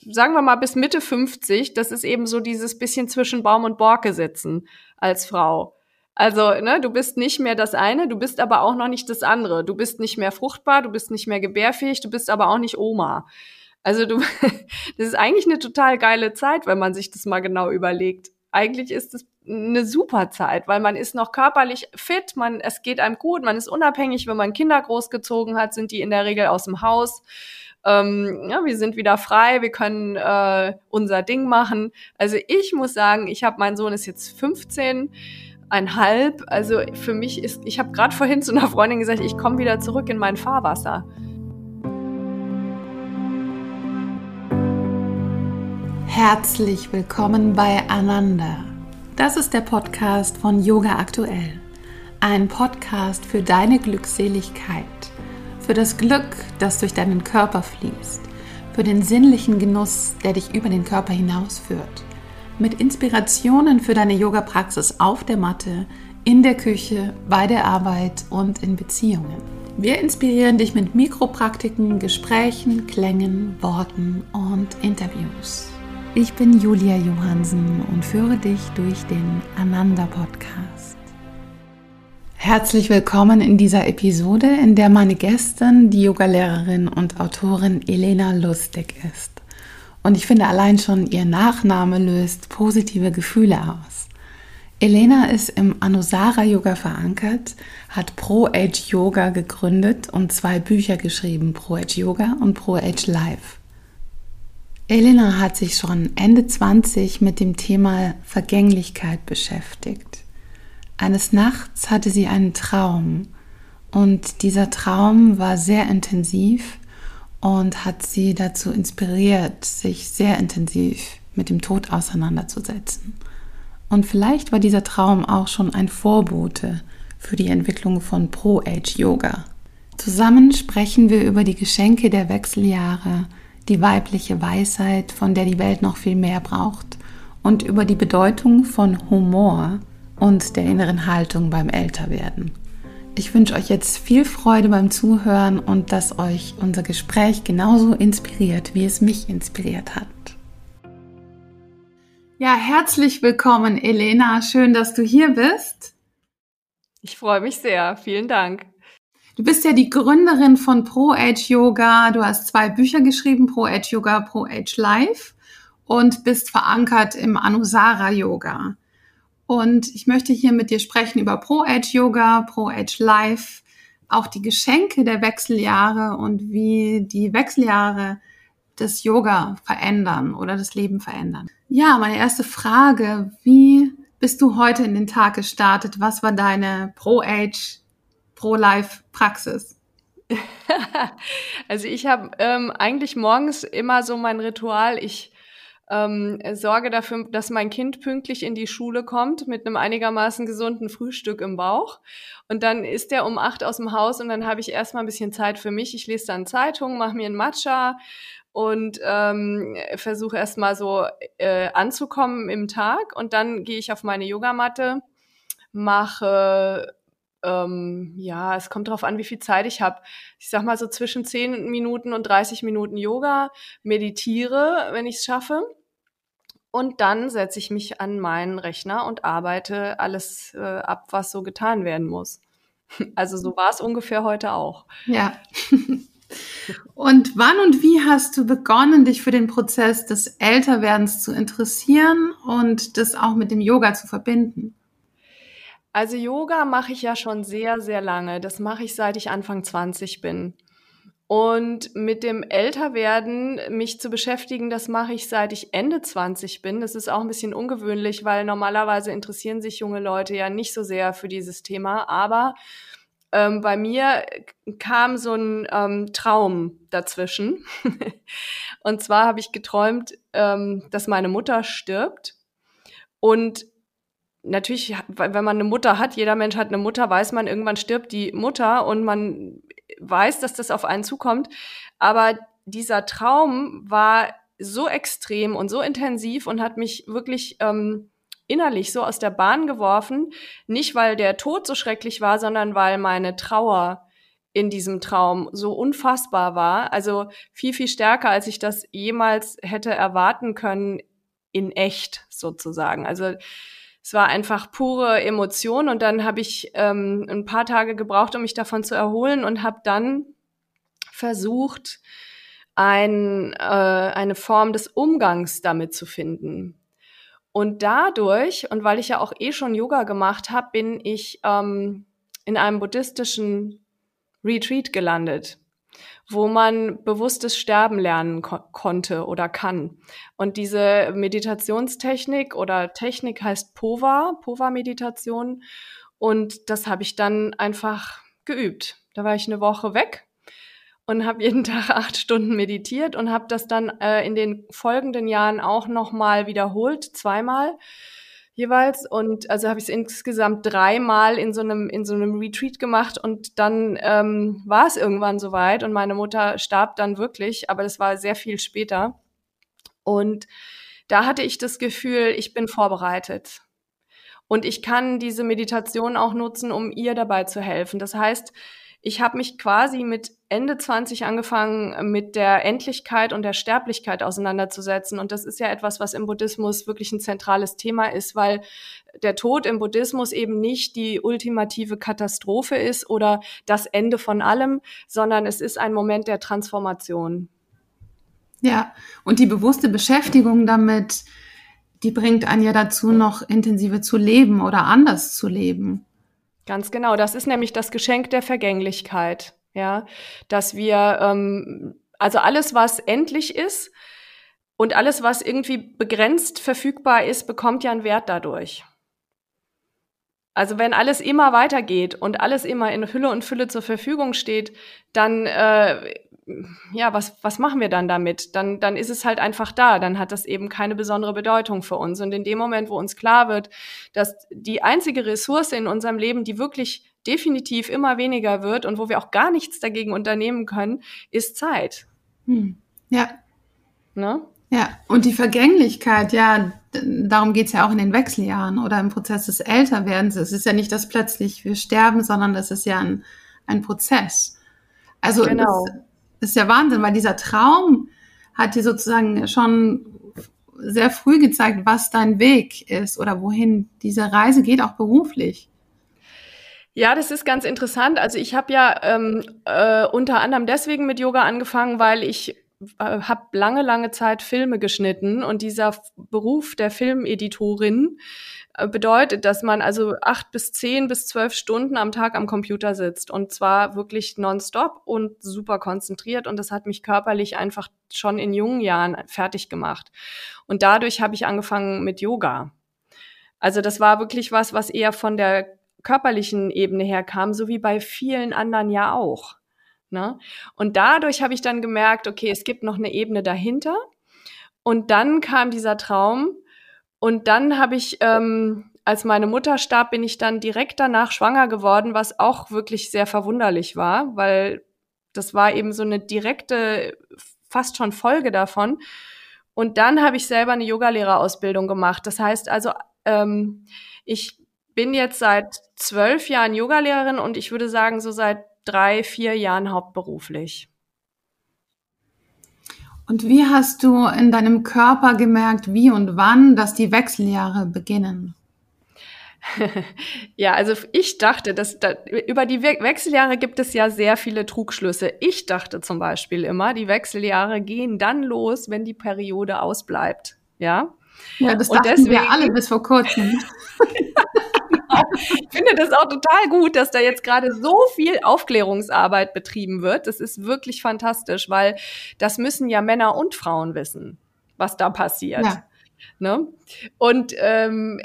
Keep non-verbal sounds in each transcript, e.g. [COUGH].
sagen wir mal bis Mitte 50, das ist eben so dieses bisschen zwischen Baum und Borke sitzen als Frau. Also, ne, du bist nicht mehr das eine, du bist aber auch noch nicht das andere. Du bist nicht mehr fruchtbar, du bist nicht mehr gebärfähig, du bist aber auch nicht Oma. Also du, [LAUGHS] das ist eigentlich eine total geile Zeit, wenn man sich das mal genau überlegt. Eigentlich ist es eine super Zeit, weil man ist noch körperlich fit, man, es geht einem gut, man ist unabhängig, wenn man Kinder großgezogen hat, sind die in der Regel aus dem Haus. Ähm, ja, wir sind wieder frei, wir können äh, unser Ding machen. Also ich muss sagen, ich habe, mein Sohn ist jetzt 15 einhalb. Also für mich ist, ich habe gerade vorhin zu einer Freundin gesagt, ich komme wieder zurück in mein Fahrwasser. Herzlich willkommen bei Ananda. Das ist der Podcast von Yoga Aktuell. Ein Podcast für deine Glückseligkeit, für das Glück, das durch deinen Körper fließt, für den sinnlichen Genuss, der dich über den Körper hinausführt mit Inspirationen für deine Yoga-Praxis auf der Matte, in der Küche, bei der Arbeit und in Beziehungen. Wir inspirieren dich mit Mikropraktiken, Gesprächen, Klängen, Worten und Interviews. Ich bin Julia Johansen und führe dich durch den Ananda Podcast. Herzlich willkommen in dieser Episode, in der meine Gästin die Yogalehrerin und Autorin Elena Lustig ist. Und ich finde allein schon ihr Nachname löst positive Gefühle aus. Elena ist im Anusara Yoga verankert, hat Pro Age Yoga gegründet und zwei Bücher geschrieben, Pro Age Yoga und Pro Age Life. Elena hat sich schon Ende 20 mit dem Thema Vergänglichkeit beschäftigt. Eines Nachts hatte sie einen Traum und dieser Traum war sehr intensiv und hat sie dazu inspiriert, sich sehr intensiv mit dem Tod auseinanderzusetzen. Und vielleicht war dieser Traum auch schon ein Vorbote für die Entwicklung von Pro-Age-Yoga. Zusammen sprechen wir über die Geschenke der Wechseljahre, die weibliche Weisheit, von der die Welt noch viel mehr braucht, und über die Bedeutung von Humor und der inneren Haltung beim Älterwerden. Ich wünsche euch jetzt viel Freude beim Zuhören und dass euch unser Gespräch genauso inspiriert, wie es mich inspiriert hat. Ja, herzlich willkommen, Elena. Schön, dass du hier bist. Ich freue mich sehr. Vielen Dank. Du bist ja die Gründerin von Pro Age Yoga. Du hast zwei Bücher geschrieben, Pro Age Yoga, Pro Age Life und bist verankert im Anusara Yoga. Und ich möchte hier mit dir sprechen über Pro-Age Yoga, Pro-Age Life, auch die Geschenke der Wechseljahre und wie die Wechseljahre das Yoga verändern oder das Leben verändern. Ja, meine erste Frage, wie bist du heute in den Tag gestartet? Was war deine Pro-Age, Pro-Life-Praxis? [LAUGHS] also ich habe ähm, eigentlich morgens immer so mein Ritual, ich ähm, sorge dafür, dass mein Kind pünktlich in die Schule kommt mit einem einigermaßen gesunden Frühstück im Bauch. Und dann ist er um acht aus dem Haus und dann habe ich erstmal ein bisschen Zeit für mich. Ich lese dann Zeitung, mache mir einen Matcha und ähm, versuche erstmal so äh, anzukommen im Tag. Und dann gehe ich auf meine Yogamatte, mache ähm, ja, es kommt darauf an, wie viel Zeit ich habe. Ich sag mal so zwischen 10 Minuten und 30 Minuten Yoga, meditiere, wenn ich es schaffe. Und dann setze ich mich an meinen Rechner und arbeite alles äh, ab, was so getan werden muss. [LAUGHS] Also so war es ungefähr heute auch. Ja. [LAUGHS] Und wann und wie hast du begonnen, dich für den Prozess des Älterwerdens zu interessieren und das auch mit dem Yoga zu verbinden? Also Yoga mache ich ja schon sehr, sehr lange. Das mache ich seit ich Anfang 20 bin. Und mit dem Älterwerden mich zu beschäftigen, das mache ich seit ich Ende 20 bin. Das ist auch ein bisschen ungewöhnlich, weil normalerweise interessieren sich junge Leute ja nicht so sehr für dieses Thema. Aber ähm, bei mir kam so ein ähm, Traum dazwischen. [LAUGHS] und zwar habe ich geträumt, ähm, dass meine Mutter stirbt. Und natürlich, wenn man eine Mutter hat, jeder Mensch hat eine Mutter, weiß man, irgendwann stirbt die Mutter und man weiß, dass das auf einen zukommt. Aber dieser Traum war so extrem und so intensiv und hat mich wirklich ähm, innerlich so aus der Bahn geworfen. Nicht, weil der Tod so schrecklich war, sondern weil meine Trauer in diesem Traum so unfassbar war. Also viel, viel stärker, als ich das jemals hätte erwarten können in echt sozusagen. Also es war einfach pure Emotion und dann habe ich ähm, ein paar Tage gebraucht, um mich davon zu erholen und habe dann versucht, ein, äh, eine Form des Umgangs damit zu finden. Und dadurch, und weil ich ja auch eh schon Yoga gemacht habe, bin ich ähm, in einem buddhistischen Retreat gelandet, wo man bewusstes Sterben lernen ko konnte oder kann. Und diese Meditationstechnik oder Technik heißt Pova, Pova-Meditation. Und das habe ich dann einfach geübt. Da war ich eine Woche weg und habe jeden [LAUGHS] Tag acht Stunden meditiert und habe das dann äh, in den folgenden Jahren auch nochmal wiederholt, zweimal jeweils. Und also habe ich es insgesamt dreimal in so einem in so einem Retreat gemacht und dann ähm, war es irgendwann soweit und meine Mutter starb dann wirklich, aber das war sehr viel später. Und da hatte ich das Gefühl, ich bin vorbereitet. Und ich kann diese Meditation auch nutzen, um ihr dabei zu helfen. Das heißt, ich habe mich quasi mit Ende 20 angefangen, mit der Endlichkeit und der Sterblichkeit auseinanderzusetzen. Und das ist ja etwas, was im Buddhismus wirklich ein zentrales Thema ist, weil der Tod im Buddhismus eben nicht die ultimative Katastrophe ist oder das Ende von allem, sondern es ist ein Moment der Transformation. Ja, und die bewusste Beschäftigung damit, die bringt einen ja dazu, noch intensiver zu leben oder anders zu leben. Ganz genau. Das ist nämlich das Geschenk der Vergänglichkeit. Ja, dass wir, ähm, also alles, was endlich ist und alles, was irgendwie begrenzt verfügbar ist, bekommt ja einen Wert dadurch. Also wenn alles immer weitergeht und alles immer in Hülle und Fülle zur Verfügung steht, dann äh, ja, was, was machen wir dann damit? Dann, dann ist es halt einfach da. Dann hat das eben keine besondere Bedeutung für uns. Und in dem Moment, wo uns klar wird, dass die einzige Ressource in unserem Leben, die wirklich definitiv immer weniger wird und wo wir auch gar nichts dagegen unternehmen können, ist Zeit. Hm. Ja. Ne? Ja, und die Vergänglichkeit, ja, darum geht's ja auch in den Wechseljahren oder im Prozess des Älterwerdens. Es ist ja nicht, dass plötzlich wir sterben, sondern das ist ja ein, ein Prozess. Also genau. das, das ist ja Wahnsinn, weil dieser Traum hat dir sozusagen schon sehr früh gezeigt, was dein Weg ist oder wohin diese Reise geht, auch beruflich. Ja, das ist ganz interessant. Also ich habe ja ähm, äh, unter anderem deswegen mit Yoga angefangen, weil ich habe lange, lange Zeit Filme geschnitten und dieser Beruf der Filmeditorin äh, bedeutet, dass man also acht bis zehn bis zwölf Stunden am Tag am Computer sitzt und zwar wirklich nonstop und super konzentriert und das hat mich körperlich einfach schon in jungen Jahren fertig gemacht. Und dadurch habe ich angefangen mit Yoga. Also das war wirklich was, was eher von der körperlichen Ebene her kam, so wie bei vielen anderen ja auch. Ne? Und dadurch habe ich dann gemerkt, okay, es gibt noch eine Ebene dahinter. Und dann kam dieser Traum. Und dann habe ich, ähm, als meine Mutter starb, bin ich dann direkt danach schwanger geworden, was auch wirklich sehr verwunderlich war, weil das war eben so eine direkte, fast schon Folge davon. Und dann habe ich selber eine Yogalehrerausbildung gemacht. Das heißt also, ähm, ich bin jetzt seit zwölf Jahren Yogalehrerin und ich würde sagen, so seit drei, vier Jahren hauptberuflich. Und wie hast du in deinem Körper gemerkt, wie und wann, dass die Wechseljahre beginnen? [LAUGHS] ja, also ich dachte, dass da, über die We Wechseljahre gibt es ja sehr viele Trugschlüsse. Ich dachte zum Beispiel immer, die Wechseljahre gehen dann los, wenn die Periode ausbleibt. Ja. Ja, das und dachten deswegen, wir alle bis vor kurzem. [LAUGHS] ich finde das auch total gut, dass da jetzt gerade so viel Aufklärungsarbeit betrieben wird. Das ist wirklich fantastisch, weil das müssen ja Männer und Frauen wissen, was da passiert. Ja. Ne? Und ähm,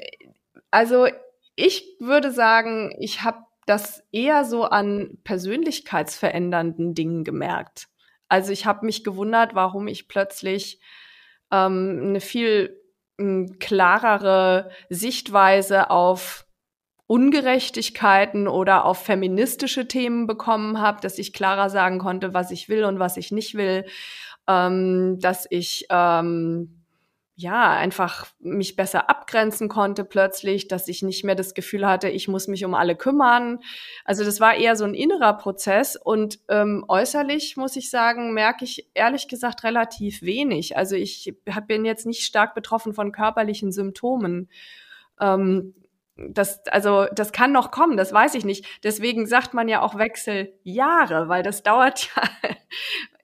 also ich würde sagen, ich habe das eher so an persönlichkeitsverändernden Dingen gemerkt. Also ich habe mich gewundert, warum ich plötzlich ähm, eine viel hm, klarere Sichtweise auf Ungerechtigkeiten oder auf feministische Themen bekommen habe, dass ich klarer sagen konnte, was ich will und was ich nicht will, ähm, dass ich ähm, ja, einfach mich besser abgrenzen konnte plötzlich, dass ich nicht mehr das Gefühl hatte, ich muss mich um alle kümmern. Also das war eher so ein innerer Prozess und ähm, äußerlich muss ich sagen, merke ich ehrlich gesagt relativ wenig. Also ich bin jetzt nicht stark betroffen von körperlichen Symptomen. Ähm, das, also, das kann noch kommen, das weiß ich nicht. Deswegen sagt man ja auch Wechseljahre, weil das dauert [LAUGHS] ja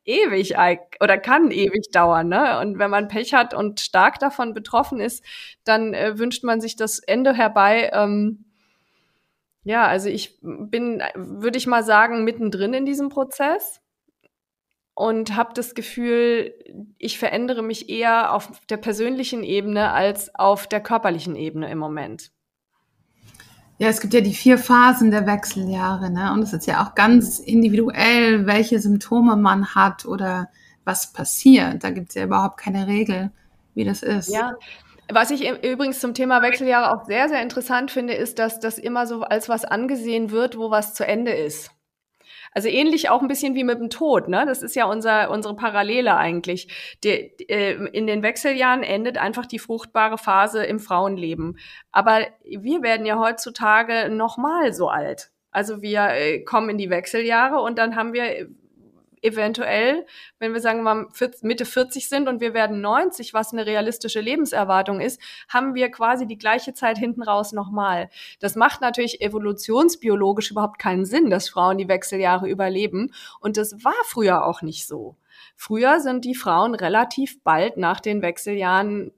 ewig oder kann ewig dauern. Ne? Und wenn man Pech hat und stark davon betroffen ist, dann äh, wünscht man sich das Ende herbei. Ähm, ja, also ich bin, würde ich mal sagen, mittendrin in diesem Prozess und habe das Gefühl, ich verändere mich eher auf der persönlichen Ebene als auf der körperlichen Ebene im Moment. Ja, es gibt ja die vier Phasen der Wechseljahre, ne? Und es ist ja auch ganz individuell, welche Symptome man hat oder was passiert. Da gibt es ja überhaupt keine Regel, wie das ist. Ja. Was ich übrigens zum Thema Wechseljahre auch sehr, sehr interessant finde, ist, dass das immer so als was angesehen wird, wo was zu Ende ist. Also ähnlich auch ein bisschen wie mit dem Tod, ne? Das ist ja unser, unsere Parallele eigentlich. Die, äh, in den Wechseljahren endet einfach die fruchtbare Phase im Frauenleben. Aber wir werden ja heutzutage nochmal so alt. Also wir äh, kommen in die Wechseljahre und dann haben wir eventuell, wenn wir sagen wir Mitte 40 sind und wir werden 90, was eine realistische Lebenserwartung ist, haben wir quasi die gleiche Zeit hinten raus nochmal. Das macht natürlich evolutionsbiologisch überhaupt keinen Sinn, dass Frauen die Wechseljahre überleben. Und das war früher auch nicht so. Früher sind die Frauen relativ bald nach den Wechseljahren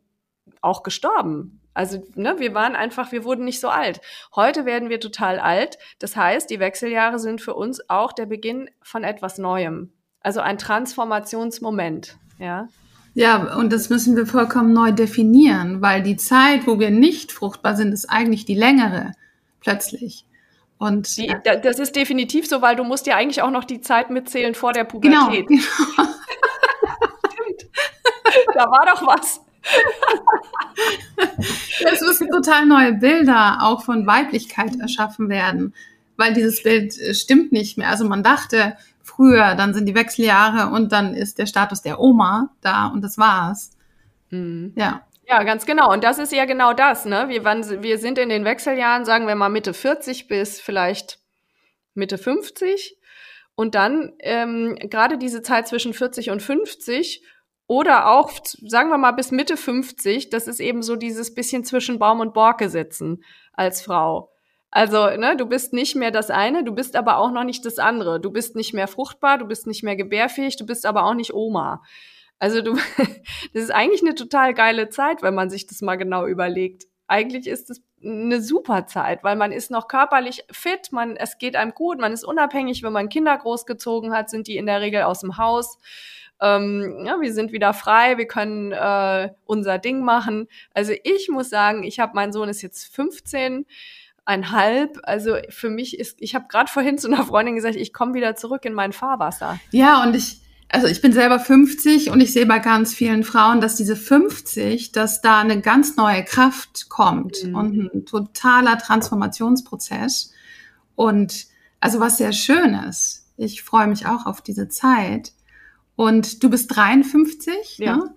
auch gestorben. Also, ne, wir waren einfach, wir wurden nicht so alt. Heute werden wir total alt. Das heißt, die Wechseljahre sind für uns auch der Beginn von etwas Neuem. Also ein Transformationsmoment, ja. Ja, und das müssen wir vollkommen neu definieren, weil die Zeit, wo wir nicht fruchtbar sind, ist eigentlich die längere, plötzlich. Und die, das ist definitiv so, weil du musst ja eigentlich auch noch die Zeit mitzählen vor der Pubertät. Genau. [LAUGHS] genau. da war doch was. [LAUGHS] es müssen total neue Bilder auch von Weiblichkeit erschaffen werden, weil dieses Bild äh, stimmt nicht mehr. Also man dachte früher, dann sind die Wechseljahre und dann ist der Status der Oma da und das war's. Mhm. Ja. Ja, ganz genau. Und das ist ja genau das. Ne? Wir, waren, wir sind in den Wechseljahren, sagen wir mal Mitte 40 bis vielleicht Mitte 50. Und dann ähm, gerade diese Zeit zwischen 40 und 50 oder auch, sagen wir mal, bis Mitte 50, das ist eben so dieses bisschen zwischen Baum und Borke sitzen als Frau. Also, ne, du bist nicht mehr das eine, du bist aber auch noch nicht das andere. Du bist nicht mehr fruchtbar, du bist nicht mehr gebärfähig, du bist aber auch nicht Oma. Also du, [LAUGHS] das ist eigentlich eine total geile Zeit, wenn man sich das mal genau überlegt. Eigentlich ist es eine super Zeit, weil man ist noch körperlich fit, man, es geht einem gut, man ist unabhängig, wenn man Kinder großgezogen hat, sind die in der Regel aus dem Haus ähm, ja, wir sind wieder frei, wir können äh, unser Ding machen. Also ich muss sagen, ich habe, mein Sohn ist jetzt 15 einhalb. Also für mich ist, ich habe gerade vorhin zu einer Freundin gesagt, ich komme wieder zurück in mein Fahrwasser. Ja, und ich, also ich bin selber 50 und ich sehe bei ganz vielen Frauen, dass diese 50, dass da eine ganz neue Kraft kommt mhm. und ein totaler Transformationsprozess. Und also was sehr schön ist. Ich freue mich auch auf diese Zeit. Und du bist 53, ja. Ne?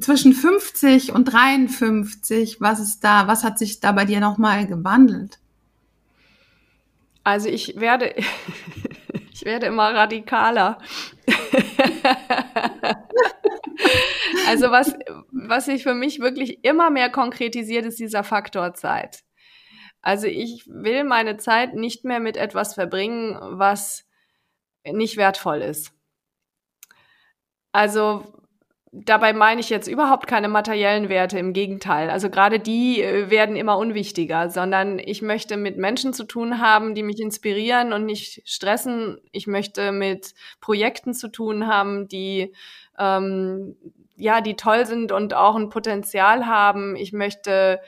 Zwischen 50 und 53, was ist da, was hat sich da bei dir nochmal gewandelt? Also ich werde, ich werde immer radikaler. [LAUGHS] also was, was sich für mich wirklich immer mehr konkretisiert, ist dieser Faktor Zeit. Also ich will meine Zeit nicht mehr mit etwas verbringen, was nicht wertvoll ist. Also dabei meine ich jetzt überhaupt keine materiellen Werte, im Gegenteil. Also gerade die äh, werden immer unwichtiger, sondern ich möchte mit Menschen zu tun haben, die mich inspirieren und nicht stressen. Ich möchte mit Projekten zu tun haben, die ähm, ja, die toll sind und auch ein Potenzial haben. Ich möchte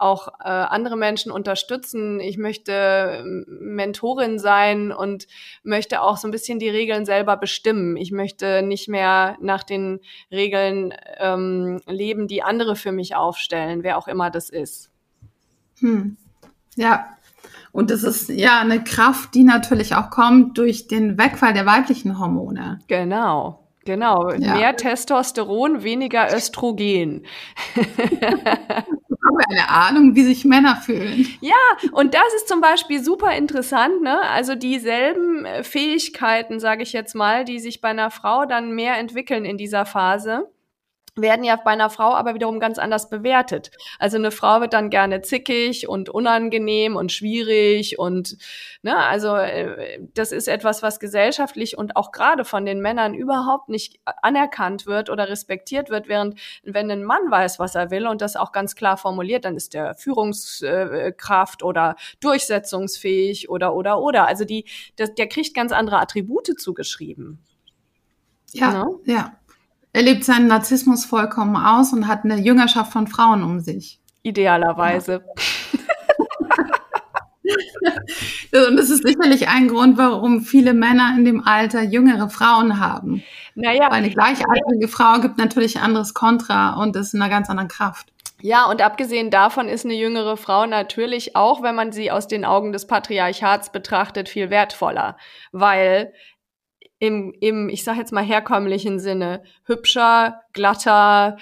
auch äh, andere Menschen unterstützen. Ich möchte ähm, Mentorin sein und möchte auch so ein bisschen die Regeln selber bestimmen. Ich möchte nicht mehr nach den Regeln ähm, leben, die andere für mich aufstellen, wer auch immer das ist. Hm. Ja, und das ist ja eine Kraft, die natürlich auch kommt durch den Wegfall der weiblichen Hormone. Genau. Genau, ja. mehr Testosteron, weniger Östrogen. haben eine Ahnung, wie sich Männer fühlen. Ja, und das ist zum Beispiel super interessant, ne? Also dieselben äh, Fähigkeiten, sage ich jetzt mal, die sich bei einer Frau dann mehr entwickeln in dieser Phase werden ja bei einer Frau aber wiederum ganz anders bewertet. Also eine Frau wird dann gerne zickig und unangenehm und schwierig und ne, also äh, das ist etwas, was gesellschaftlich und auch gerade von den Männern überhaupt nicht anerkannt wird oder respektiert wird, während wenn ein Mann weiß, was er will und das auch ganz klar formuliert, dann ist der Führungskraft oder durchsetzungsfähig oder oder oder. Also die, das, der kriegt ganz andere Attribute zugeschrieben. Ja? Ne? ja. Er lebt seinen Narzissmus vollkommen aus und hat eine Jüngerschaft von Frauen um sich. Idealerweise. Ja. [LAUGHS] und das ist sicherlich ein Grund, warum viele Männer in dem Alter jüngere Frauen haben. Naja. Weil eine gleichaltrige Frau gibt natürlich anderes Kontra und ist in einer ganz anderen Kraft. Ja, und abgesehen davon ist eine jüngere Frau natürlich auch, wenn man sie aus den Augen des Patriarchats betrachtet, viel wertvoller, weil im, im ich sag jetzt mal herkömmlichen Sinne, hübscher, glatter,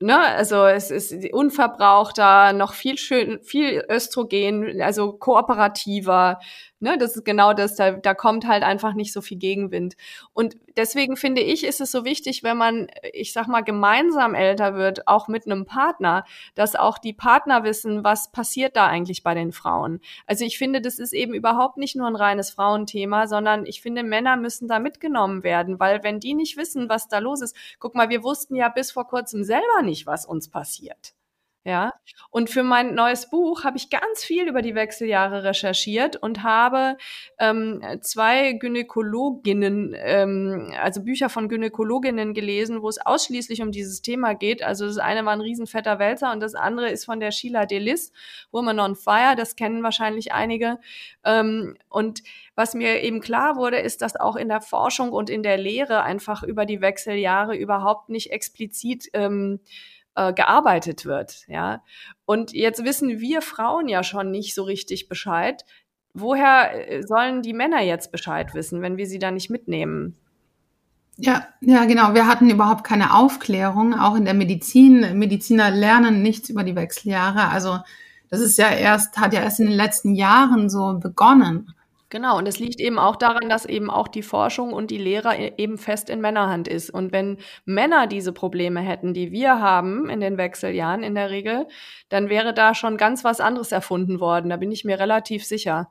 ne, also es ist unverbrauchter, noch viel schön, viel Östrogen, also kooperativer, Ne, das ist genau das, da, da kommt halt einfach nicht so viel Gegenwind. Und deswegen finde ich, ist es so wichtig, wenn man, ich sag mal, gemeinsam älter wird, auch mit einem Partner, dass auch die Partner wissen, was passiert da eigentlich bei den Frauen. Also ich finde, das ist eben überhaupt nicht nur ein reines Frauenthema, sondern ich finde, Männer müssen da mitgenommen werden, weil wenn die nicht wissen, was da los ist, guck mal, wir wussten ja bis vor kurzem selber nicht, was uns passiert. Ja, und für mein neues Buch habe ich ganz viel über die Wechseljahre recherchiert und habe ähm, zwei Gynäkologinnen, ähm, also Bücher von Gynäkologinnen gelesen, wo es ausschließlich um dieses Thema geht. Also das eine war ein riesenfetter Wälzer und das andere ist von der Sheila Delis, Woman on Fire, das kennen wahrscheinlich einige. Ähm, und was mir eben klar wurde, ist, dass auch in der Forschung und in der Lehre einfach über die Wechseljahre überhaupt nicht explizit ähm, äh, gearbeitet wird, ja. Und jetzt wissen wir Frauen ja schon nicht so richtig Bescheid. Woher äh, sollen die Männer jetzt Bescheid wissen, wenn wir sie da nicht mitnehmen? Ja, ja, genau. Wir hatten überhaupt keine Aufklärung, auch in der Medizin. Mediziner lernen nichts über die Wechseljahre. Also das ist ja erst, hat ja erst in den letzten Jahren so begonnen. Genau, und es liegt eben auch daran, dass eben auch die Forschung und die Lehrer e-, eben fest in Männerhand ist. Und wenn Männer diese Probleme hätten, die wir haben in den Wechseljahren in der Regel, dann wäre da schon ganz was anderes erfunden worden. Da bin ich mir relativ sicher.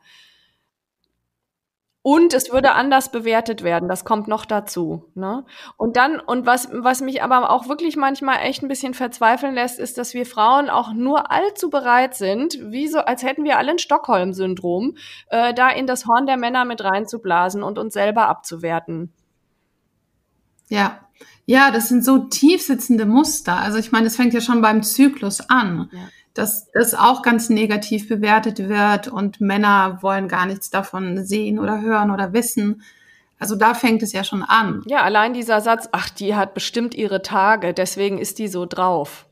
Und es würde anders bewertet werden. Das kommt noch dazu. Ne? Und dann, und was, was mich aber auch wirklich manchmal echt ein bisschen verzweifeln lässt, ist, dass wir Frauen auch nur allzu bereit sind, wie so, als hätten wir alle ein Stockholm-Syndrom, äh, da in das Horn der Männer mit reinzublasen und uns selber abzuwerten. Ja, ja, das sind so tief sitzende Muster. Also ich meine, es fängt ja schon beim Zyklus an. Ja dass das auch ganz negativ bewertet wird und Männer wollen gar nichts davon sehen oder hören oder wissen. Also da fängt es ja schon an. Ja, allein dieser Satz, ach, die hat bestimmt ihre Tage, deswegen ist die so drauf.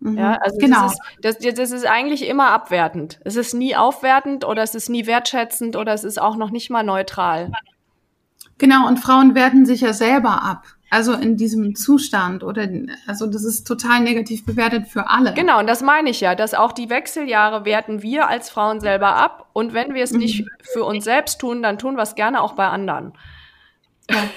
Mhm, ja, also genau. Das ist, das, das ist eigentlich immer abwertend. Es ist nie aufwertend oder es ist nie wertschätzend oder es ist auch noch nicht mal neutral. Genau, und Frauen werten sich ja selber ab. Also in diesem Zustand oder also das ist total negativ bewertet für alle. Genau, und das meine ich ja, dass auch die Wechseljahre werten wir als Frauen selber ab und wenn wir es mhm. nicht für uns selbst tun, dann tun wir es gerne auch bei anderen. Ja. [LAUGHS]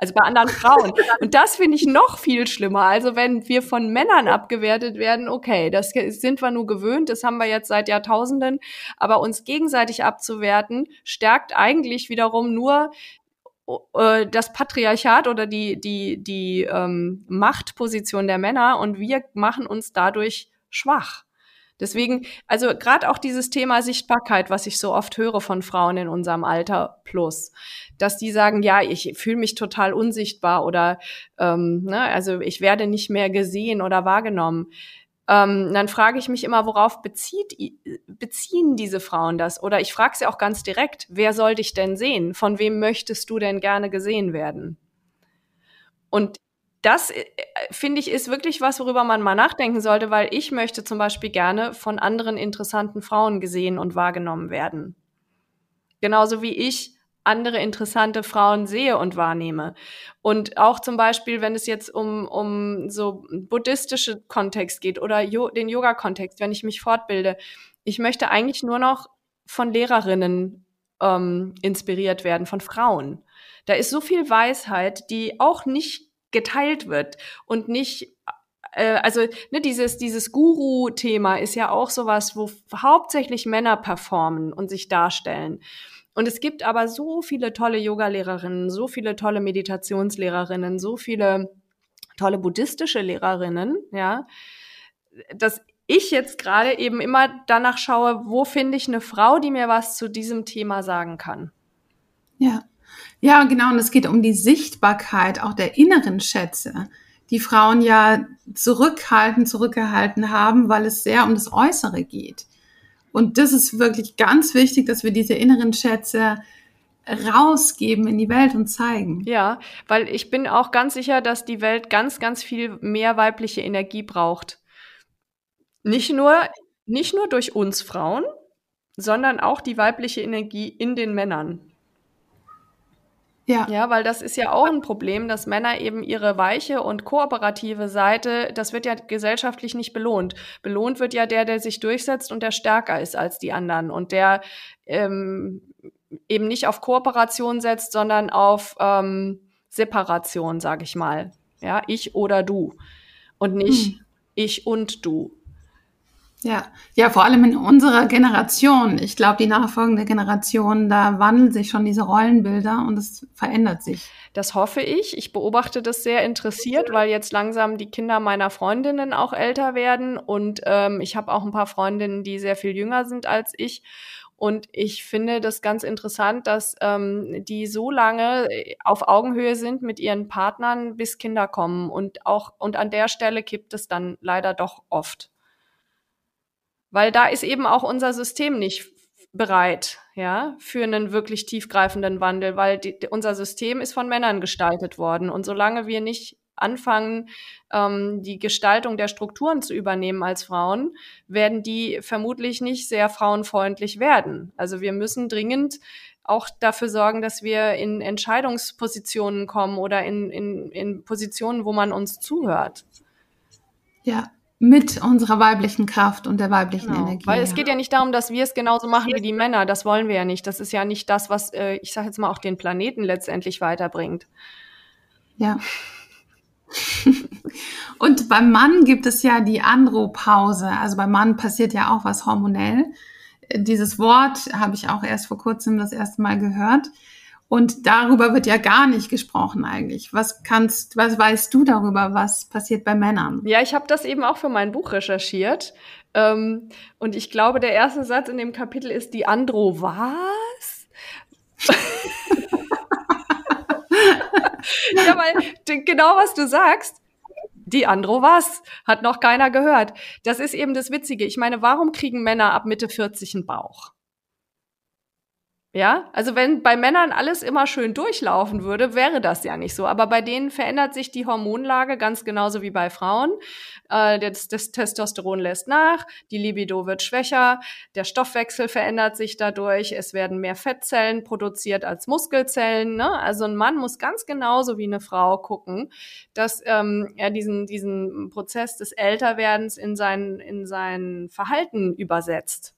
Also bei anderen Frauen. Und das finde ich noch viel schlimmer. Also wenn wir von Männern abgewertet werden, okay, das sind wir nur gewöhnt, das haben wir jetzt seit Jahrtausenden, aber uns gegenseitig abzuwerten, stärkt eigentlich wiederum nur äh, das Patriarchat oder die, die, die ähm, Machtposition der Männer und wir machen uns dadurch schwach. Deswegen, also gerade auch dieses Thema Sichtbarkeit, was ich so oft höre von Frauen in unserem Alter plus, dass die sagen, ja, ich fühle mich total unsichtbar oder ähm, ne, also ich werde nicht mehr gesehen oder wahrgenommen. Ähm, dann frage ich mich immer, worauf bezieht, beziehen diese Frauen das? Oder ich frage sie auch ganz direkt, wer soll dich denn sehen? Von wem möchtest du denn gerne gesehen werden? Und das, äh, finde ich, ist wirklich was, worüber man mal nachdenken sollte, weil ich möchte zum Beispiel gerne von anderen interessanten Frauen gesehen und wahrgenommen werden. Genauso wie ich andere interessante Frauen sehe und wahrnehme. Und auch zum Beispiel, wenn es jetzt um, um so buddhistische Kontext geht oder jo den Yoga-Kontext, wenn ich mich fortbilde, ich möchte eigentlich nur noch von Lehrerinnen ähm, inspiriert werden, von Frauen. Da ist so viel Weisheit, die auch nicht geteilt wird und nicht äh, also ne, dieses, dieses Guru-Thema ist ja auch sowas, wo hauptsächlich Männer performen und sich darstellen. Und es gibt aber so viele tolle Yoga-Lehrerinnen, so viele tolle Meditationslehrerinnen, so viele tolle buddhistische Lehrerinnen, ja, dass ich jetzt gerade eben immer danach schaue, wo finde ich eine Frau, die mir was zu diesem Thema sagen kann. Ja. Ja, genau. Und es geht um die Sichtbarkeit auch der inneren Schätze, die Frauen ja zurückhalten, zurückgehalten haben, weil es sehr um das Äußere geht. Und das ist wirklich ganz wichtig, dass wir diese inneren Schätze rausgeben in die Welt und zeigen. Ja, weil ich bin auch ganz sicher, dass die Welt ganz, ganz viel mehr weibliche Energie braucht. Nicht nur, nicht nur durch uns Frauen, sondern auch die weibliche Energie in den Männern. Ja. ja, weil das ist ja auch ein Problem, dass Männer eben ihre weiche und kooperative Seite, das wird ja gesellschaftlich nicht belohnt. Belohnt wird ja der, der sich durchsetzt und der stärker ist als die anderen und der ähm, eben nicht auf Kooperation setzt, sondern auf ähm, Separation, sage ich mal. Ja, ich oder du und nicht hm. ich und du. Ja, ja, vor allem in unserer Generation. Ich glaube, die nachfolgende Generation, da wandeln sich schon diese Rollenbilder und es verändert sich. Das hoffe ich. Ich beobachte das sehr interessiert, weil jetzt langsam die Kinder meiner Freundinnen auch älter werden und ähm, ich habe auch ein paar Freundinnen, die sehr viel jünger sind als ich. Und ich finde das ganz interessant, dass ähm, die so lange auf Augenhöhe sind mit ihren Partnern, bis Kinder kommen. Und auch und an der Stelle kippt es dann leider doch oft. Weil da ist eben auch unser System nicht bereit, ja, für einen wirklich tiefgreifenden Wandel, weil die, unser System ist von Männern gestaltet worden. Und solange wir nicht anfangen, ähm, die Gestaltung der Strukturen zu übernehmen als Frauen, werden die vermutlich nicht sehr frauenfreundlich werden. Also wir müssen dringend auch dafür sorgen, dass wir in Entscheidungspositionen kommen oder in, in, in Positionen, wo man uns zuhört. Ja, mit unserer weiblichen Kraft und der weiblichen genau. Energie. Weil es geht ja nicht darum, dass wir es genauso machen wie die Männer. Das wollen wir ja nicht. Das ist ja nicht das, was, äh, ich sage jetzt mal, auch den Planeten letztendlich weiterbringt. Ja. [LAUGHS] und beim Mann gibt es ja die Andropause. Also beim Mann passiert ja auch was hormonell. Dieses Wort habe ich auch erst vor kurzem das erste Mal gehört. Und darüber wird ja gar nicht gesprochen eigentlich. Was kannst, was weißt du darüber, was passiert bei Männern? Ja, ich habe das eben auch für mein Buch recherchiert. Ähm, und ich glaube, der erste Satz in dem Kapitel ist die Andro was? [LAUGHS] ja, weil genau was du sagst, die Andro was? Hat noch keiner gehört. Das ist eben das Witzige. Ich meine, warum kriegen Männer ab Mitte 40 einen Bauch? Ja, also wenn bei Männern alles immer schön durchlaufen würde, wäre das ja nicht so. Aber bei denen verändert sich die Hormonlage ganz genauso wie bei Frauen. Äh, das, das Testosteron lässt nach, die Libido wird schwächer, der Stoffwechsel verändert sich dadurch, es werden mehr Fettzellen produziert als Muskelzellen. Ne? Also ein Mann muss ganz genauso wie eine Frau gucken, dass ähm, er diesen, diesen Prozess des Älterwerdens in sein, in sein Verhalten übersetzt.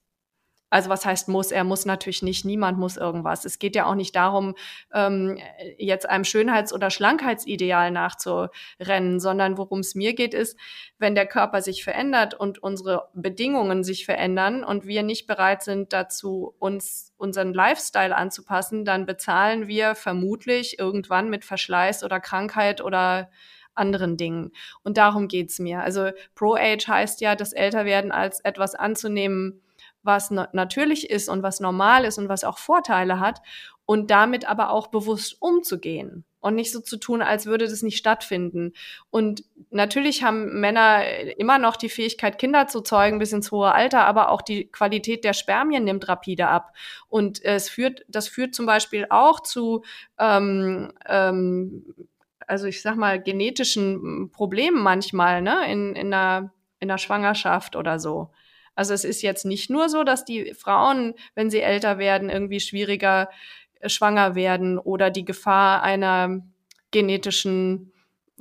Also was heißt muss? Er muss natürlich nicht, niemand muss irgendwas. Es geht ja auch nicht darum, ähm, jetzt einem Schönheits- oder Schlankheitsideal nachzurennen, sondern worum es mir geht, ist, wenn der Körper sich verändert und unsere Bedingungen sich verändern und wir nicht bereit sind dazu, uns unseren Lifestyle anzupassen, dann bezahlen wir vermutlich irgendwann mit Verschleiß oder Krankheit oder anderen Dingen. Und darum geht's mir. Also Pro-Age heißt ja, das Älterwerden als etwas anzunehmen, was natürlich ist und was normal ist und was auch Vorteile hat und damit aber auch bewusst umzugehen und nicht so zu tun, als würde das nicht stattfinden. Und natürlich haben Männer immer noch die Fähigkeit, Kinder zu zeugen bis ins hohe Alter, aber auch die Qualität der Spermien nimmt rapide ab. Und es führt, das führt zum Beispiel auch zu ähm, ähm, also ich sag mal, genetischen Problemen manchmal, ne, in, in, einer, in einer Schwangerschaft oder so. Also es ist jetzt nicht nur so, dass die Frauen, wenn sie älter werden, irgendwie schwieriger äh, schwanger werden oder die Gefahr einer genetischen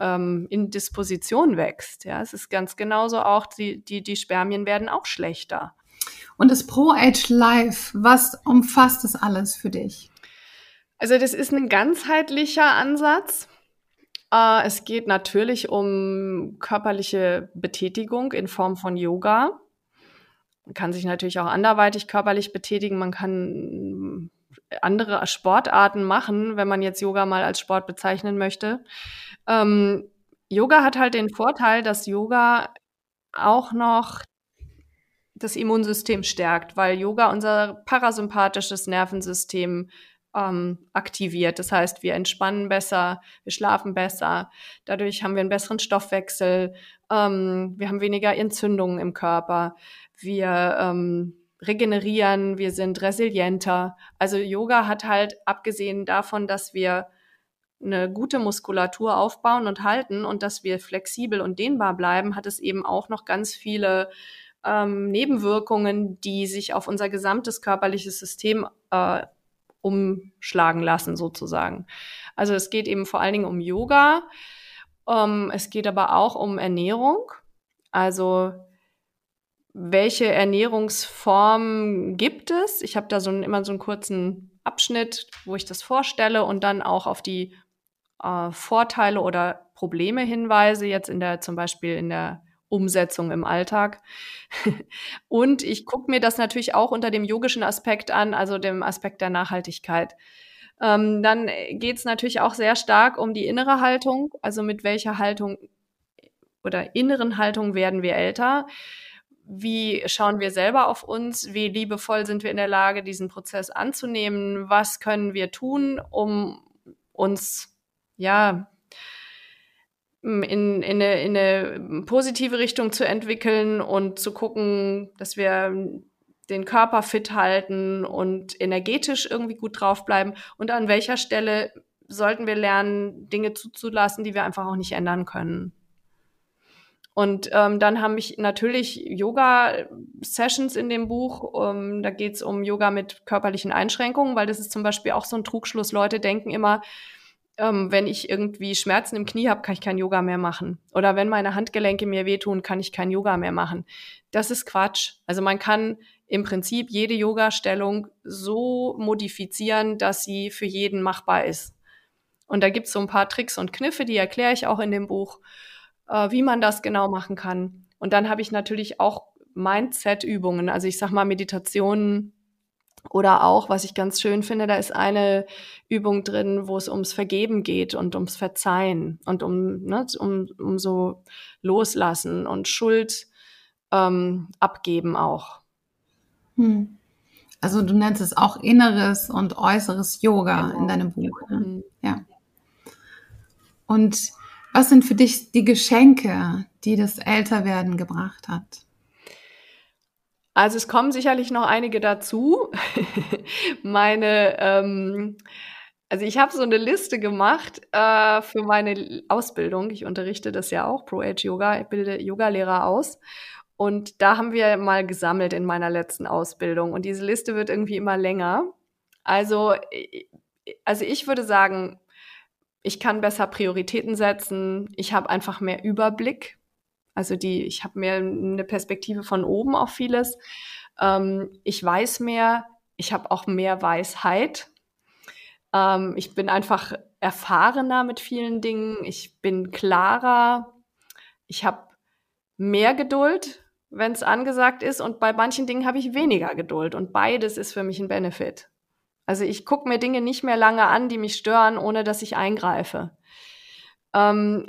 ähm, Indisposition wächst. Ja, es ist ganz genauso auch, die, die, die Spermien werden auch schlechter. Und das Pro-Age Life, was umfasst das alles für dich? Also das ist ein ganzheitlicher Ansatz. Äh, es geht natürlich um körperliche Betätigung in Form von Yoga. Man kann sich natürlich auch anderweitig körperlich betätigen. Man kann andere Sportarten machen, wenn man jetzt Yoga mal als Sport bezeichnen möchte. Ähm, Yoga hat halt den Vorteil, dass Yoga auch noch das Immunsystem stärkt, weil Yoga unser parasympathisches Nervensystem ähm, aktiviert. Das heißt, wir entspannen besser, wir schlafen besser, dadurch haben wir einen besseren Stoffwechsel, ähm, wir haben weniger Entzündungen im Körper, wir ähm, regenerieren, wir sind resilienter. Also Yoga hat halt, abgesehen davon, dass wir eine gute Muskulatur aufbauen und halten und dass wir flexibel und dehnbar bleiben, hat es eben auch noch ganz viele ähm, Nebenwirkungen, die sich auf unser gesamtes körperliches System äh, umschlagen lassen, sozusagen. Also es geht eben vor allen Dingen um Yoga. Ähm, es geht aber auch um Ernährung. Also welche Ernährungsform gibt es? Ich habe da so einen, immer so einen kurzen Abschnitt, wo ich das vorstelle und dann auch auf die äh, Vorteile oder Probleme hinweise, jetzt in der zum Beispiel in der Umsetzung im Alltag. [LAUGHS] und ich gucke mir das natürlich auch unter dem yogischen Aspekt an, also dem Aspekt der Nachhaltigkeit. Ähm, dann geht es natürlich auch sehr stark um die innere Haltung, also mit welcher Haltung oder inneren Haltung werden wir älter wie schauen wir selber auf uns, wie liebevoll sind wir in der Lage, diesen Prozess anzunehmen, was können wir tun, um uns ja in, in, eine, in eine positive Richtung zu entwickeln und zu gucken, dass wir den Körper fit halten und energetisch irgendwie gut draufbleiben und an welcher Stelle sollten wir lernen, Dinge zuzulassen, die wir einfach auch nicht ändern können. Und ähm, dann habe ich natürlich Yoga-Sessions in dem Buch. Ähm, da geht es um Yoga mit körperlichen Einschränkungen, weil das ist zum Beispiel auch so ein Trugschluss. Leute denken immer, ähm, wenn ich irgendwie Schmerzen im Knie habe, kann ich kein Yoga mehr machen. Oder wenn meine Handgelenke mir wehtun, kann ich kein Yoga mehr machen. Das ist Quatsch. Also man kann im Prinzip jede Yoga-Stellung so modifizieren, dass sie für jeden machbar ist. Und da gibt es so ein paar Tricks und Kniffe, die erkläre ich auch in dem Buch äh, wie man das genau machen kann. Und dann habe ich natürlich auch Mindset-Übungen, also ich sag mal Meditationen oder auch, was ich ganz schön finde, da ist eine Übung drin, wo es ums Vergeben geht und ums Verzeihen und um, ne, um, um so Loslassen und Schuld ähm, abgeben auch. Hm. Also du nennst es auch inneres und äußeres Yoga genau. in deinem Buch. Ne? Mhm. Ja. Und was sind für dich die Geschenke, die das Älterwerden gebracht hat? Also es kommen sicherlich noch einige dazu. [LAUGHS] meine, ähm, also ich habe so eine Liste gemacht äh, für meine Ausbildung. Ich unterrichte das ja auch, Pro Age Yoga. Ich bilde Yogalehrer aus. Und da haben wir mal gesammelt in meiner letzten Ausbildung. Und diese Liste wird irgendwie immer länger. Also, also ich würde sagen, ich kann besser Prioritäten setzen, ich habe einfach mehr Überblick. Also die, ich habe mehr eine Perspektive von oben auf vieles. Ähm, ich weiß mehr, ich habe auch mehr Weisheit. Ähm, ich bin einfach erfahrener mit vielen Dingen. Ich bin klarer. Ich habe mehr Geduld, wenn es angesagt ist. Und bei manchen Dingen habe ich weniger Geduld. Und beides ist für mich ein Benefit. Also ich gucke mir Dinge nicht mehr lange an, die mich stören, ohne dass ich eingreife. Ähm,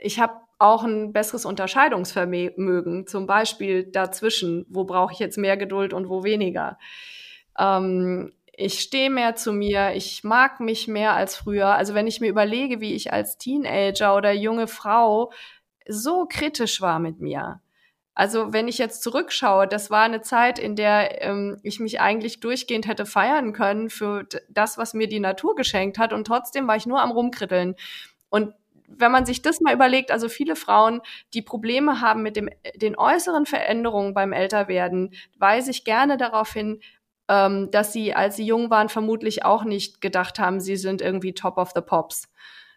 ich habe auch ein besseres Unterscheidungsvermögen, zum Beispiel dazwischen, wo brauche ich jetzt mehr Geduld und wo weniger. Ähm, ich stehe mehr zu mir, ich mag mich mehr als früher. Also wenn ich mir überlege, wie ich als Teenager oder junge Frau so kritisch war mit mir, also wenn ich jetzt zurückschaue, das war eine Zeit, in der ähm, ich mich eigentlich durchgehend hätte feiern können für das, was mir die Natur geschenkt hat. Und trotzdem war ich nur am Rumkritteln. Und wenn man sich das mal überlegt, also viele Frauen, die Probleme haben mit dem, den äußeren Veränderungen beim Älterwerden, weise ich gerne darauf hin, ähm, dass sie, als sie jung waren, vermutlich auch nicht gedacht haben, sie sind irgendwie top of the pops.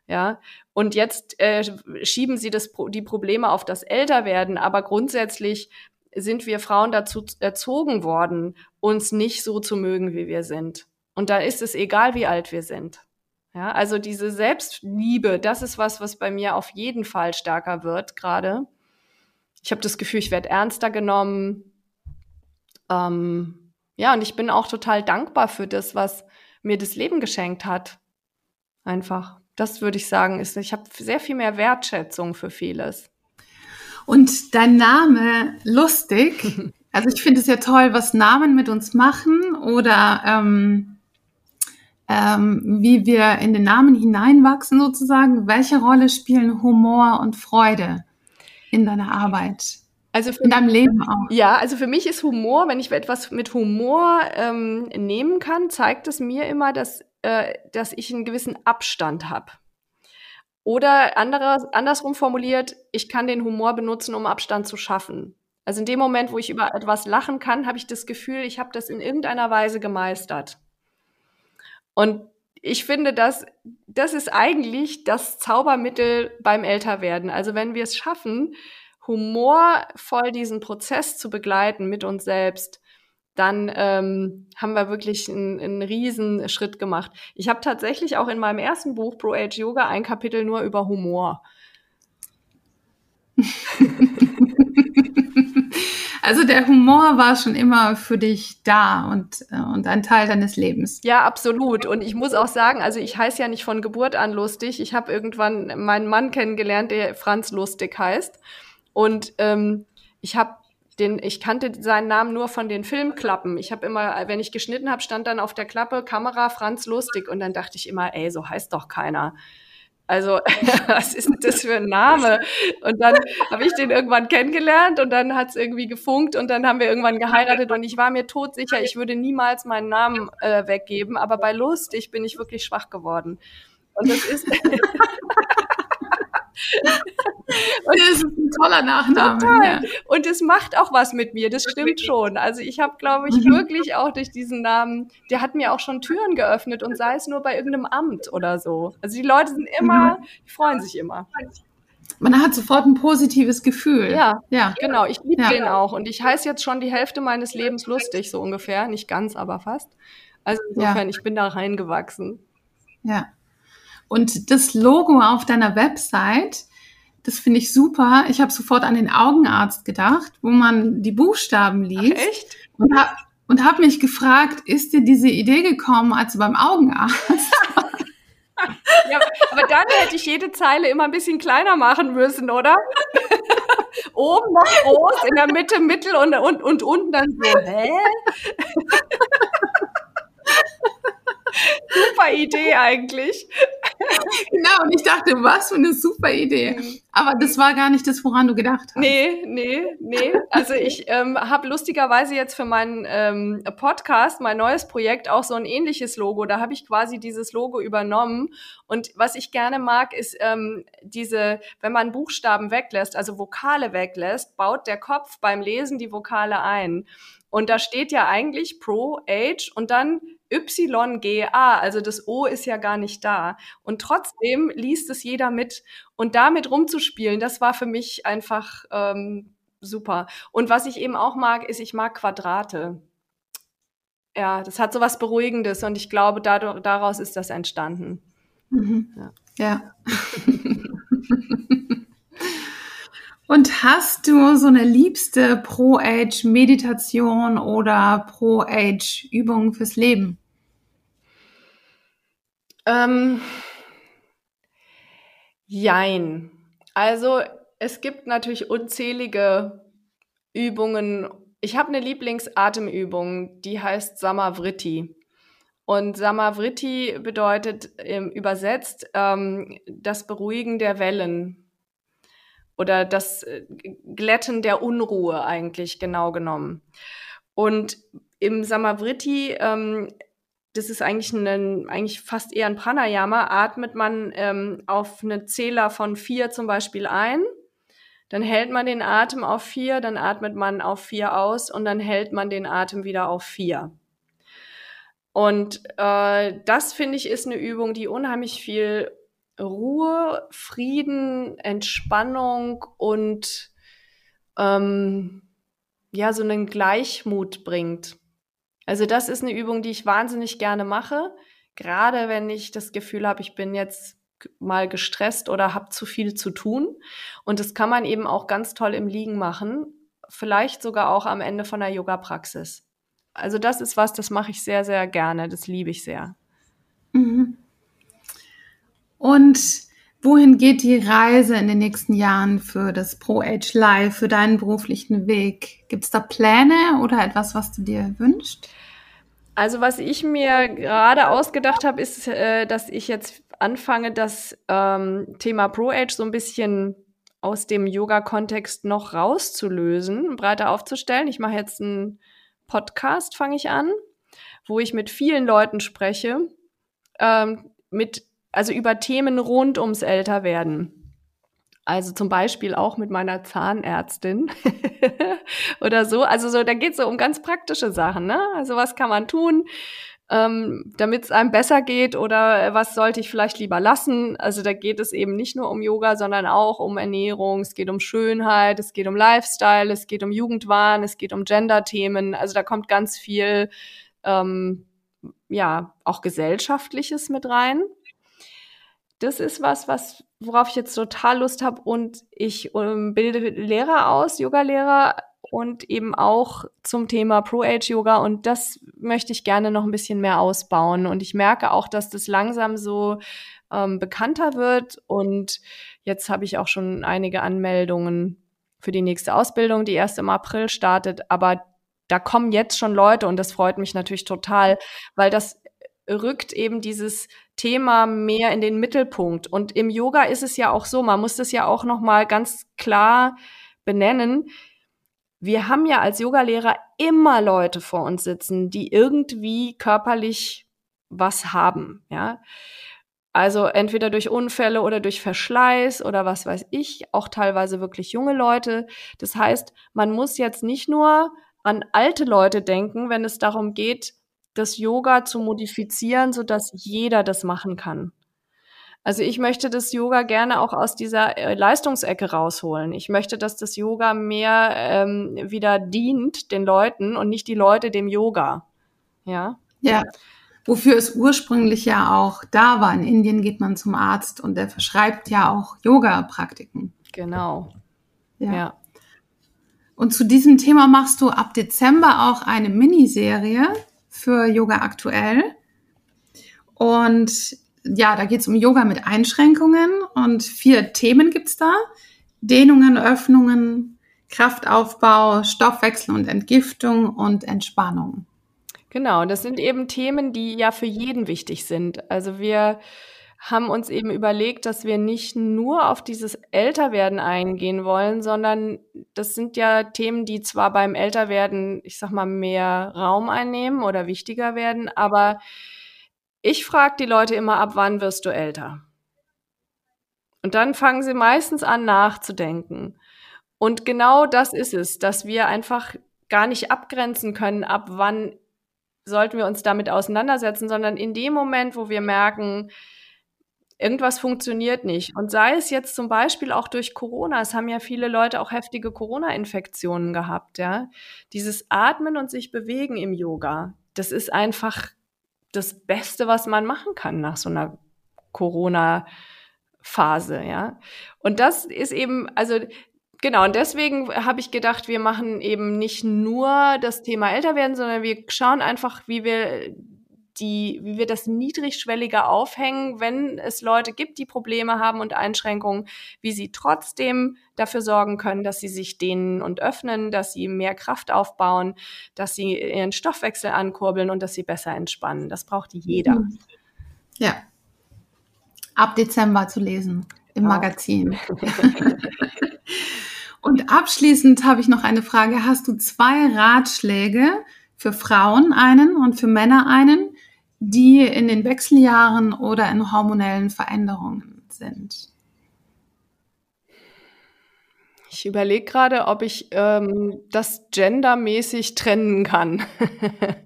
Ja, und jetzt äh, schieben sie das, die Probleme auf das Älterwerden, aber grundsätzlich sind wir Frauen dazu erzogen worden, uns nicht so zu mögen, wie wir sind. Und da ist es egal, wie alt wir sind. Ja, also diese Selbstliebe, das ist was, was bei mir auf jeden Fall stärker wird gerade. Ich habe das Gefühl, ich werde ernster genommen. Ähm, ja, und ich bin auch total dankbar für das, was mir das Leben geschenkt hat. Einfach. Das würde ich sagen, ist, ich habe sehr viel mehr Wertschätzung für vieles. Und dein Name, lustig. [LAUGHS] Also ich finde es ja toll, was Namen mit uns machen oder ähm, ähm, wie wir in den Namen hineinwachsen sozusagen. Welche Rolle spielen Humor und Freude in deiner Arbeit? Also in deinem Leben auch. Ja, also für mich ist Humor, wenn ich etwas mit Humor ähm, nehmen kann, zeigt es mir immer, dass, äh, dass ich einen gewissen Abstand habe. Oder andere, andersrum formuliert, ich kann den Humor benutzen, um Abstand zu schaffen. Also in dem Moment, wo ich über etwas lachen kann, habe ich das Gefühl, ich habe das in irgendeiner Weise gemeistert. Und ich finde, dass das ist eigentlich das Zaubermittel beim Älterwerden. Also wenn wir es schaffen, humorvoll diesen Prozess zu begleiten mit uns selbst, dann ähm, haben wir wirklich einen, einen riesen Schritt gemacht. Ich habe tatsächlich auch in meinem ersten Buch Pro Age Yoga ein Kapitel nur über Humor. [LAUGHS] Also der Humor war schon immer für dich da und, äh, und ein Teil deines Lebens. Ja, absolut. Und ich muss auch sagen, also ich heiße ja nicht von Geburt an lustig. Ich habe irgendwann meinen Mann kennengelernt, der Franz Lustig heißt. Und ähm, ich habe den, ich kannte seinen Namen nur von den Filmklappen. Ich habe immer, wenn ich geschnitten habe, stand dann auf der Klappe Kamera Franz Lustig und dann dachte ich immer, ey, so heißt doch keiner. Also, [LAUGHS] was ist das für ein Name? Und dann habe ich den irgendwann kennengelernt und dann hat es irgendwie gefunkt und dann haben wir irgendwann geheiratet und ich war mir todsicher, ich würde niemals meinen Namen äh, weggeben, aber bei Lustig bin ich wirklich schwach geworden. Und das ist [LAUGHS] Und das ist ein toller Nachname. Total. Ja. Und es macht auch was mit mir, das stimmt schon. Also ich habe, glaube ich, mhm. wirklich auch durch diesen Namen, der hat mir auch schon Türen geöffnet und sei es nur bei irgendeinem Amt oder so. Also die Leute sind immer, mhm. die freuen sich immer. Man hat sofort ein positives Gefühl. Ja, ja. genau. Ich liebe ja. den auch. Und ich heiße jetzt schon die Hälfte meines Lebens lustig, so ungefähr. Nicht ganz, aber fast. Also insofern, ja. ich bin da reingewachsen. Ja. Und das Logo auf deiner Website, das finde ich super. Ich habe sofort an den Augenarzt gedacht, wo man die Buchstaben liest. Ach, echt? Und habe und hab mich gefragt, ist dir diese Idee gekommen, als du beim Augenarzt [LAUGHS] ja, aber dann hätte ich jede Zeile immer ein bisschen kleiner machen müssen, oder? [LAUGHS] Oben noch groß, in der Mitte mittel und, und, und unten dann so, hä? Super Idee eigentlich. genau, und ich dachte, was für eine super Idee. Mhm. Aber das war gar nicht das, woran du gedacht hast. Nee, nee, nee. Also ich ähm, habe lustigerweise jetzt für meinen ähm, Podcast, mein neues Projekt, auch so ein ähnliches Logo. Da habe ich quasi dieses Logo übernommen. Und was ich gerne mag, ist ähm, diese, wenn man Buchstaben weglässt, also Vokale weglässt, baut der Kopf beim Lesen die Vokale ein. Und da steht ja eigentlich Pro Age und dann YGA, also das O ist ja gar nicht da. Und trotzdem liest es jeder mit. Und damit rumzuspielen, das war für mich einfach ähm, super. Und was ich eben auch mag, ist, ich mag Quadrate. Ja, das hat so was Beruhigendes und ich glaube, dadurch, daraus ist das entstanden. Mhm. Ja. ja. [LAUGHS] Und hast du so eine liebste Pro-Age-Meditation oder Pro-Age-Übung fürs Leben? Ähm, jein. Also es gibt natürlich unzählige Übungen. Ich habe eine Lieblingsatemübung, die heißt Samavriti. Und Samavriti bedeutet ähm, übersetzt ähm, das Beruhigen der Wellen oder das äh, Glätten der Unruhe eigentlich genau genommen. Und im Samavriti, ähm, das ist eigentlich, ein, eigentlich fast eher ein Pranayama, atmet man ähm, auf eine Zähler von vier zum Beispiel ein, dann hält man den Atem auf vier, dann atmet man auf vier aus und dann hält man den Atem wieder auf vier. Und äh, das finde ich ist eine Übung, die unheimlich viel Ruhe, Frieden, Entspannung und ähm, ja, so einen Gleichmut bringt. Also das ist eine Übung, die ich wahnsinnig gerne mache, gerade wenn ich das Gefühl habe, ich bin jetzt mal gestresst oder habe zu viel zu tun. Und das kann man eben auch ganz toll im Liegen machen, vielleicht sogar auch am Ende von der Yoga-Praxis. Also das ist was, das mache ich sehr, sehr gerne, das liebe ich sehr. Mhm. Und wohin geht die Reise in den nächsten Jahren für das Pro-Age Life, für deinen beruflichen Weg? Gibt es da Pläne oder etwas, was du dir wünschst? Also was ich mir gerade ausgedacht habe, ist, äh, dass ich jetzt anfange, das ähm, Thema Pro-Age so ein bisschen aus dem Yoga-Kontext noch rauszulösen, breiter aufzustellen. Ich mache jetzt einen Podcast, fange ich an, wo ich mit vielen Leuten spreche, ähm, mit also über Themen rund ums Älterwerden. Also zum Beispiel auch mit meiner Zahnärztin [LAUGHS] oder so. Also so, da geht es so um ganz praktische Sachen. Ne? Also was kann man tun, ähm, damit es einem besser geht oder was sollte ich vielleicht lieber lassen? Also da geht es eben nicht nur um Yoga, sondern auch um Ernährung. Es geht um Schönheit, es geht um Lifestyle, es geht um Jugendwahn, es geht um Gender-Themen. Also da kommt ganz viel, ähm, ja, auch Gesellschaftliches mit rein das ist was, was worauf ich jetzt total Lust habe und ich ähm, bilde Lehrer aus, Yoga-Lehrer und eben auch zum Thema Pro-Age-Yoga und das möchte ich gerne noch ein bisschen mehr ausbauen. Und ich merke auch, dass das langsam so ähm, bekannter wird und jetzt habe ich auch schon einige Anmeldungen für die nächste Ausbildung, die erst im April startet, aber da kommen jetzt schon Leute und das freut mich natürlich total, weil das rückt eben dieses Thema mehr in den Mittelpunkt. Und im Yoga ist es ja auch so, man muss das ja auch noch mal ganz klar benennen. Wir haben ja als Yogalehrer immer Leute vor uns sitzen, die irgendwie körperlich was haben, ja. Also entweder durch Unfälle oder durch Verschleiß oder was weiß ich, auch teilweise wirklich junge Leute. Das heißt, man muss jetzt nicht nur an alte Leute denken, wenn es darum geht, das Yoga zu modifizieren, so dass jeder das machen kann. Also ich möchte das Yoga gerne auch aus dieser äh, Leistungsecke rausholen. Ich möchte, dass das Yoga mehr ähm, wieder dient den Leuten und nicht die Leute dem Yoga. Ja. Ja. Wofür es ursprünglich ja auch da war. In Indien geht man zum Arzt und der verschreibt ja auch Yoga-Praktiken. Genau. Ja. ja. Und zu diesem Thema machst du ab Dezember auch eine Miniserie für Yoga aktuell. Und ja, da geht es um Yoga mit Einschränkungen und vier Themen gibt es da. Dehnungen, Öffnungen, Kraftaufbau, Stoffwechsel und Entgiftung und Entspannung. Genau, das sind eben Themen, die ja für jeden wichtig sind. Also wir haben uns eben überlegt, dass wir nicht nur auf dieses Älterwerden eingehen wollen, sondern das sind ja Themen, die zwar beim Älterwerden, ich sag mal, mehr Raum einnehmen oder wichtiger werden, aber ich frage die Leute immer, ab wann wirst du älter? Und dann fangen sie meistens an nachzudenken. Und genau das ist es, dass wir einfach gar nicht abgrenzen können, ab wann sollten wir uns damit auseinandersetzen, sondern in dem Moment, wo wir merken, irgendwas funktioniert nicht. Und sei es jetzt zum Beispiel auch durch Corona, es haben ja viele Leute auch heftige Corona-Infektionen gehabt, ja. Dieses Atmen und sich bewegen im Yoga, das ist einfach das Beste, was man machen kann nach so einer Corona-Phase, ja. Und das ist eben, also Genau, und deswegen habe ich gedacht, wir machen eben nicht nur das Thema älter werden, sondern wir schauen einfach, wie wir die, wie wir das niedrigschwelliger aufhängen, wenn es Leute gibt, die Probleme haben und Einschränkungen, wie sie trotzdem dafür sorgen können, dass sie sich dehnen und öffnen, dass sie mehr Kraft aufbauen, dass sie ihren Stoffwechsel ankurbeln und dass sie besser entspannen. Das braucht jeder. Mhm. Ja. Ab Dezember zu lesen im. Magazin. [LAUGHS] [LAUGHS] und abschließend habe ich noch eine Frage. Hast du zwei Ratschläge für Frauen einen und für Männer einen, die in den Wechseljahren oder in hormonellen Veränderungen sind? Ich überlege gerade, ob ich ähm, das gendermäßig trennen kann. [LAUGHS]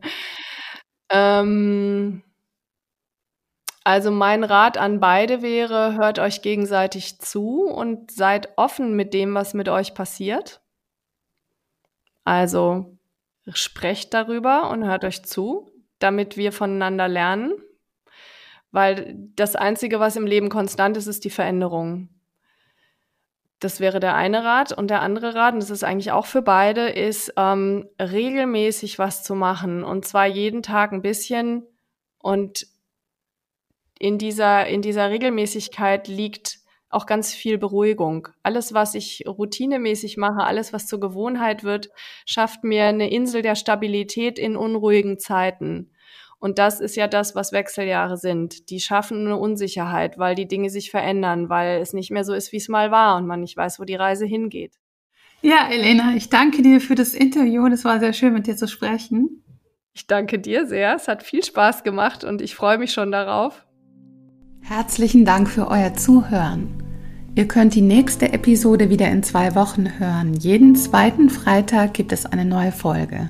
Ähm, also mein Rat an beide wäre, hört euch gegenseitig zu und seid offen mit dem, was mit euch passiert. Also sprecht darüber und hört euch zu, damit wir voneinander lernen. Weil das Einzige, was im Leben konstant ist, ist die Veränderung. Das wäre der eine Rat. Und der andere Rat, und das ist eigentlich auch für beide, ist ähm, regelmäßig was zu machen. Und zwar jeden Tag ein bisschen. Und in dieser, in dieser Regelmäßigkeit liegt auch ganz viel Beruhigung. Alles, was ich routinemäßig mache, alles, was zur Gewohnheit wird, schafft mir eine Insel der Stabilität in unruhigen Zeiten. Und das ist ja das, was Wechseljahre sind. Die schaffen eine Unsicherheit, weil die Dinge sich verändern, weil es nicht mehr so ist, wie es mal war und man nicht weiß, wo die Reise hingeht. Ja, Elena, ich danke dir für das Interview. Es war sehr schön, mit dir zu sprechen. Ich danke dir sehr. Es hat viel Spaß gemacht und ich freue mich schon darauf. Herzlichen Dank für euer Zuhören. Ihr könnt die nächste Episode wieder in zwei Wochen hören. Jeden zweiten Freitag gibt es eine neue Folge.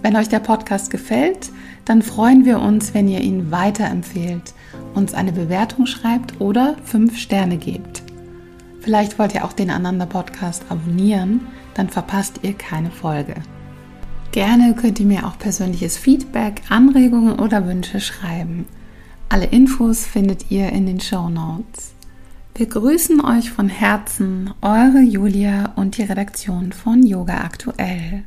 Wenn euch der Podcast gefällt, dann freuen wir uns, wenn ihr ihn weiterempfehlt, uns eine Bewertung schreibt oder fünf Sterne gebt. Vielleicht wollt ihr auch den Ananda Podcast abonnieren, dann verpasst ihr keine Folge. Gerne könnt ihr mir auch persönliches Feedback, Anregungen oder Wünsche schreiben. Alle Infos findet ihr in den Show Notes. Wir grüßen euch von Herzen, eure Julia und die Redaktion von Yoga Aktuell.